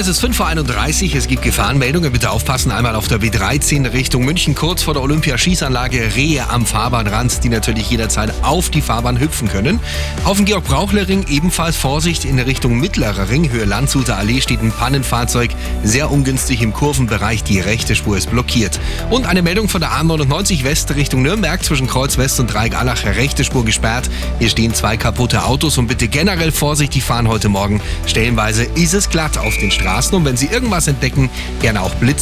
Es ist 5.31 Uhr, es gibt Gefahrenmeldungen. Bitte aufpassen, einmal auf der B13 Richtung München, kurz vor der Olympiaschießanlage Rehe am Fahrbahnrand, die natürlich jederzeit auf die Fahrbahn hüpfen können. Auf dem Georg-Brauchler-Ring ebenfalls Vorsicht in Richtung Mittlerer Ring. Höhe Landshuter Allee steht ein Pannenfahrzeug, sehr ungünstig im Kurvenbereich, die rechte Spur ist blockiert. Und eine Meldung von der A99 West Richtung Nürnberg zwischen Kreuz West und Dreieck Allach, rechte Spur gesperrt. Hier stehen zwei kaputte Autos und bitte generell Vorsicht, die fahren heute Morgen. Stellenweise ist es glatt auf den Straßen und wenn Sie irgendwas entdecken, gerne auch Blitzer